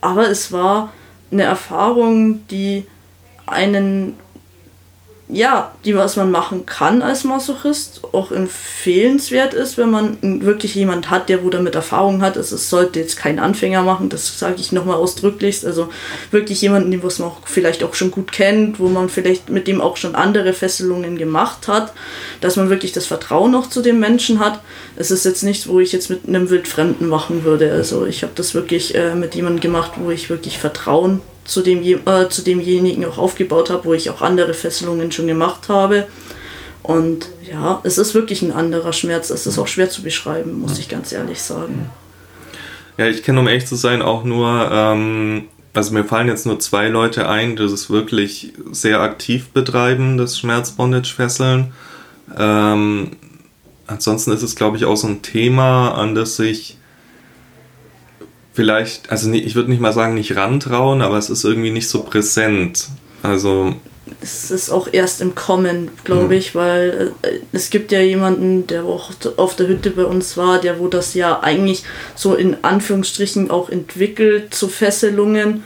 Aber es war eine Erfahrung, die einen ja, die was man machen kann als Masochist, auch empfehlenswert ist, wenn man wirklich jemand hat, der wo damit Erfahrung hat. Also es sollte jetzt kein Anfänger machen, das sage ich nochmal ausdrücklichst. Also wirklich jemanden, den was man auch vielleicht auch schon gut kennt, wo man vielleicht mit dem auch schon andere Fesselungen gemacht hat, dass man wirklich das Vertrauen noch zu dem Menschen hat. Es ist jetzt nichts, wo ich jetzt mit einem Wildfremden machen würde. Also ich habe das wirklich äh, mit jemandem gemacht, wo ich wirklich Vertrauen zu, dem, äh, zu demjenigen auch aufgebaut habe, wo ich auch andere Fesselungen schon gemacht habe. Und ja, es ist wirklich ein anderer Schmerz. Es ist auch schwer zu beschreiben, muss ich ganz ehrlich sagen. Ja, ich kenne, um echt zu sein, auch nur, ähm, also mir fallen jetzt nur zwei Leute ein, die es wirklich sehr aktiv betreiben, das Schmerzbondage-Fesseln. Ähm, ansonsten ist es, glaube ich, auch so ein Thema, an das sich vielleicht, also ich würde nicht mal sagen, nicht rantrauen, aber es ist irgendwie nicht so präsent. Also. Es ist auch erst im Kommen, glaube mhm. ich, weil äh, es gibt ja jemanden, der auch auf der Hütte bei uns war, der wo das ja eigentlich so in Anführungsstrichen auch entwickelt zu Fesselungen.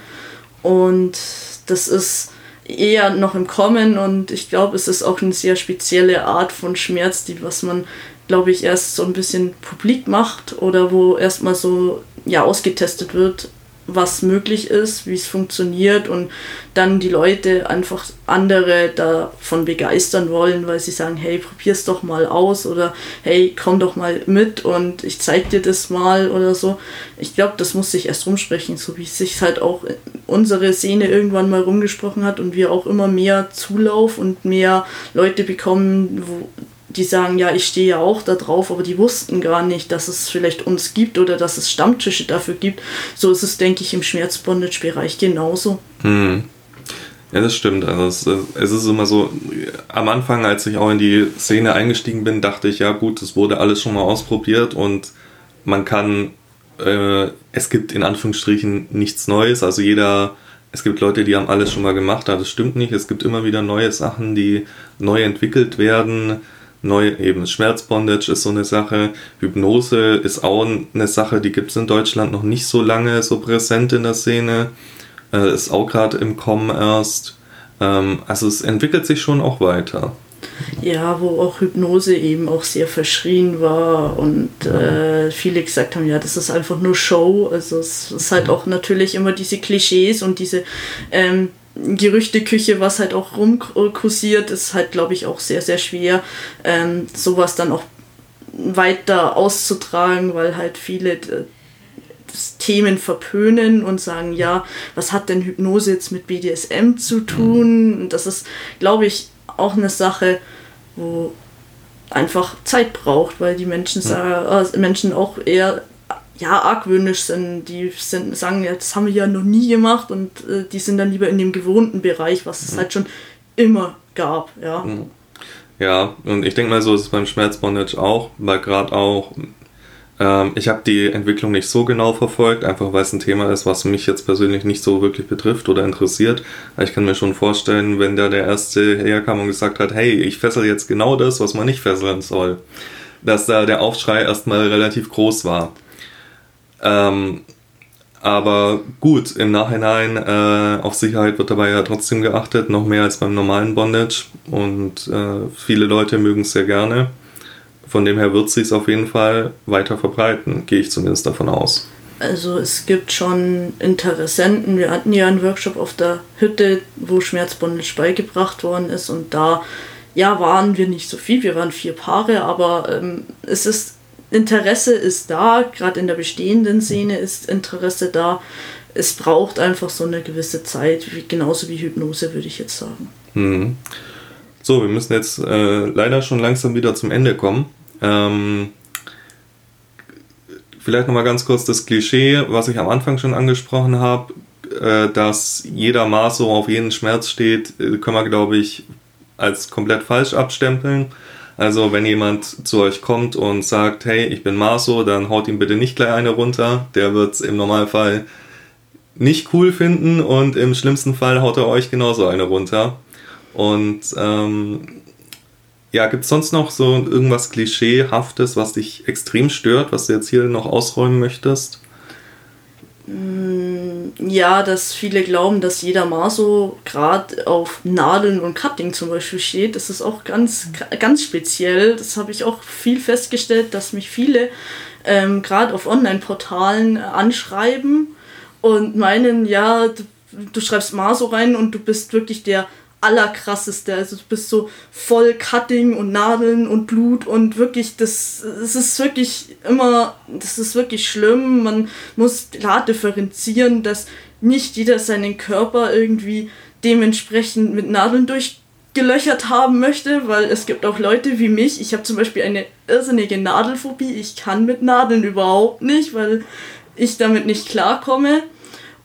Und das ist eher noch im Kommen und ich glaube, es ist auch eine sehr spezielle Art von Schmerz, die was man, glaube ich, erst so ein bisschen publik macht oder wo erstmal so ja ausgetestet wird, was möglich ist, wie es funktioniert und dann die Leute einfach andere davon begeistern wollen, weil sie sagen, hey, probier's doch mal aus oder hey, komm doch mal mit und ich zeig dir das mal oder so. Ich glaube, das muss sich erst rumsprechen, so wie sich halt auch unsere Szene irgendwann mal rumgesprochen hat und wir auch immer mehr Zulauf und mehr Leute bekommen, wo die sagen, ja, ich stehe ja auch da drauf, aber die wussten gar nicht, dass es vielleicht uns gibt oder dass es Stammtische dafür gibt. So ist es, denke ich, im Schmerzbondage-Bereich genauso. Hm. Ja, das stimmt. Also es, es, ist immer so, am Anfang, als ich auch in die Szene eingestiegen bin, dachte ich, ja gut, es wurde alles schon mal ausprobiert und man kann, äh, es gibt in Anführungsstrichen nichts Neues. Also jeder, es gibt Leute, die haben alles schon mal gemacht, aber das stimmt nicht. Es gibt immer wieder neue Sachen, die neu entwickelt werden neu eben Schmerzbondage ist so eine Sache. Hypnose ist auch eine Sache, die gibt es in Deutschland noch nicht so lange so präsent in der Szene. Äh, ist auch gerade im Kommen erst. Ähm, also es entwickelt sich schon auch weiter. Ja, wo auch Hypnose eben auch sehr verschrien war und äh, viele gesagt haben, ja, das ist einfach nur Show. Also es ist halt auch natürlich immer diese Klischees und diese ähm, Gerüchteküche, was halt auch rumkursiert, ist halt, glaube ich, auch sehr, sehr schwer, ähm, sowas dann auch weiter auszutragen, weil halt viele Themen verpönen und sagen, ja, was hat denn Hypnose jetzt mit BDSM zu tun? Und das ist, glaube ich, auch eine Sache, wo einfach Zeit braucht, weil die Menschen, ja. äh, Menschen auch eher ja, argwöhnisch sind. Die sind, sagen, ja, das haben wir ja noch nie gemacht und äh, die sind dann lieber in dem gewohnten Bereich, was es mhm. halt schon immer gab. Ja, mhm. ja und ich denke mal, so ist es beim Schmerzbondage auch, weil gerade auch ähm, ich habe die Entwicklung nicht so genau verfolgt, einfach weil es ein Thema ist, was mich jetzt persönlich nicht so wirklich betrifft oder interessiert. Aber ich kann mir schon vorstellen, wenn da der Erste herkam und gesagt hat, hey, ich fessel jetzt genau das, was man nicht fesseln soll, dass da der Aufschrei erstmal relativ groß war. Ähm, aber gut, im Nachhinein äh, auf Sicherheit wird dabei ja trotzdem geachtet, noch mehr als beim normalen Bondage. Und äh, viele Leute mögen es sehr gerne. Von dem her wird sich auf jeden Fall weiter verbreiten, gehe ich zumindest davon aus. Also es gibt schon Interessenten. Wir hatten ja einen Workshop auf der Hütte, wo Schmerzbondage beigebracht worden ist und da ja waren wir nicht so viel. Wir waren vier Paare, aber ähm, es ist Interesse ist da, gerade in der bestehenden Szene ist Interesse da. Es braucht einfach so eine gewisse Zeit, wie, genauso wie Hypnose, würde ich jetzt sagen. Mhm. So, wir müssen jetzt äh, leider schon langsam wieder zum Ende kommen. Ähm, vielleicht nochmal ganz kurz das Klischee, was ich am Anfang schon angesprochen habe, äh, dass jeder Maso auf jeden Schmerz steht, äh, können wir, glaube ich, als komplett falsch abstempeln. Also wenn jemand zu euch kommt und sagt, hey, ich bin Maso, dann haut ihm bitte nicht gleich eine runter. Der wird es im Normalfall nicht cool finden und im schlimmsten Fall haut er euch genauso eine runter. Und ähm, ja, gibt es sonst noch so irgendwas Klischeehaftes, was dich extrem stört, was du jetzt hier noch ausräumen möchtest? Mm, ja, dass viele glauben, dass jeder Maso gerade auf Nadeln und Cutting zum Beispiel steht. Das ist auch ganz, ganz speziell. Das habe ich auch viel festgestellt, dass mich viele ähm, gerade auf Online-Portalen anschreiben und meinen, ja, du, du schreibst Maso rein und du bist wirklich der allerkrasseste. Also du bist so voll Cutting und Nadeln und Blut und wirklich, das, das ist wirklich immer, das ist wirklich schlimm. Man muss klar differenzieren, dass nicht jeder seinen Körper irgendwie dementsprechend mit Nadeln durchgelöchert haben möchte, weil es gibt auch Leute wie mich. Ich habe zum Beispiel eine irrsinnige Nadelphobie. Ich kann mit Nadeln überhaupt nicht, weil ich damit nicht klarkomme.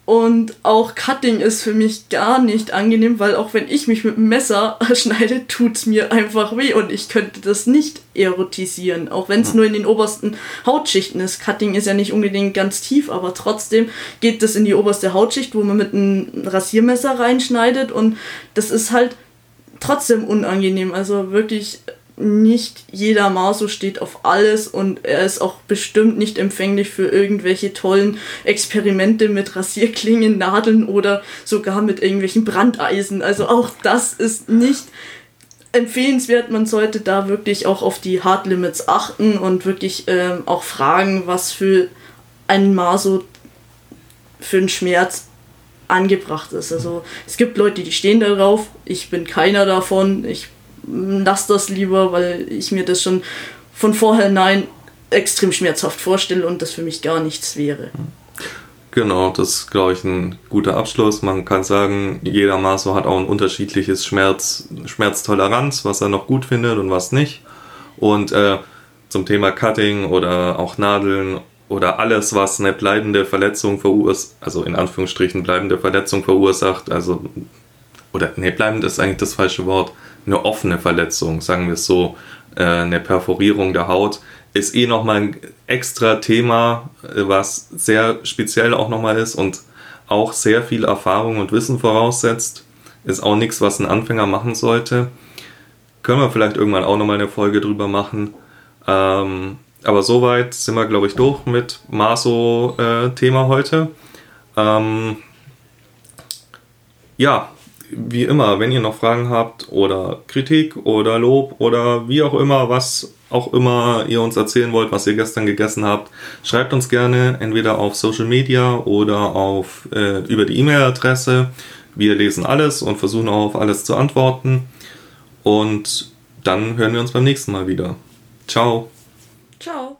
Und auch Cutting ist für mich gar nicht angenehm, weil auch wenn ich mich mit dem Messer (laughs) schneide, tut es mir einfach weh und ich könnte das nicht erotisieren, auch wenn es nur in den obersten Hautschichten ist. Cutting ist ja nicht unbedingt ganz tief, aber trotzdem geht das in die oberste Hautschicht, wo man mit einem Rasiermesser reinschneidet und das ist halt trotzdem unangenehm. Also wirklich nicht jeder Maso steht auf alles und er ist auch bestimmt nicht empfänglich für irgendwelche tollen Experimente mit Rasierklingen, Nadeln oder sogar mit irgendwelchen Brandeisen. Also auch das ist nicht empfehlenswert. Man sollte da wirklich auch auf die Hard Limits achten und wirklich ähm, auch fragen, was für ein Maso für einen Schmerz angebracht ist. Also es gibt Leute, die stehen darauf. Ich bin keiner davon. Ich lass das lieber, weil ich mir das schon von vornherein extrem schmerzhaft vorstelle und das für mich gar nichts wäre. Genau, das ist, glaube ich, ein guter Abschluss. Man kann sagen, jeder Maso hat auch ein unterschiedliches Schmerz, Schmerztoleranz, was er noch gut findet und was nicht. Und äh, zum Thema Cutting oder auch Nadeln oder alles, was eine bleibende Verletzung verursacht, also in Anführungsstrichen bleibende Verletzung verursacht, also, oder, nee, bleibend ist eigentlich das falsche Wort, eine offene Verletzung, sagen wir es so, äh, eine Perforierung der Haut, ist eh nochmal ein extra Thema, äh, was sehr speziell auch nochmal ist und auch sehr viel Erfahrung und Wissen voraussetzt. Ist auch nichts, was ein Anfänger machen sollte. Können wir vielleicht irgendwann auch nochmal eine Folge drüber machen. Ähm, aber soweit sind wir, glaube ich, durch mit Maso-Thema äh, heute. Ähm, ja, wie immer, wenn ihr noch Fragen habt oder Kritik oder Lob oder wie auch immer, was auch immer ihr uns erzählen wollt, was ihr gestern gegessen habt, schreibt uns gerne entweder auf Social Media oder auf, äh, über die E-Mail-Adresse. Wir lesen alles und versuchen auch auf alles zu antworten. Und dann hören wir uns beim nächsten Mal wieder. Ciao. Ciao.